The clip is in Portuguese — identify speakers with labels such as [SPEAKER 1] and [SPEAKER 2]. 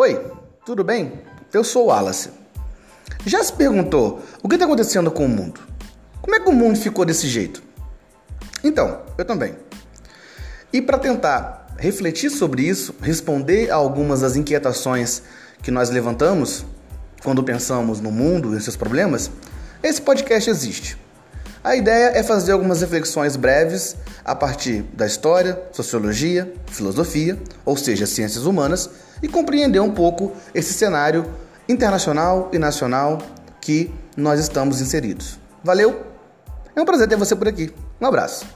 [SPEAKER 1] Oi, tudo bem? Eu sou o Wallace. Já se perguntou o que está acontecendo com o mundo? Como é que o mundo ficou desse jeito? Então, eu também. E para tentar refletir sobre isso, responder a algumas das inquietações que nós levantamos quando pensamos no mundo e seus problemas, esse podcast existe. A ideia é fazer algumas reflexões breves a partir da história, sociologia, filosofia, ou seja, ciências humanas, e compreender um pouco esse cenário internacional e nacional que nós estamos inseridos. Valeu? É um prazer ter você por aqui. Um abraço.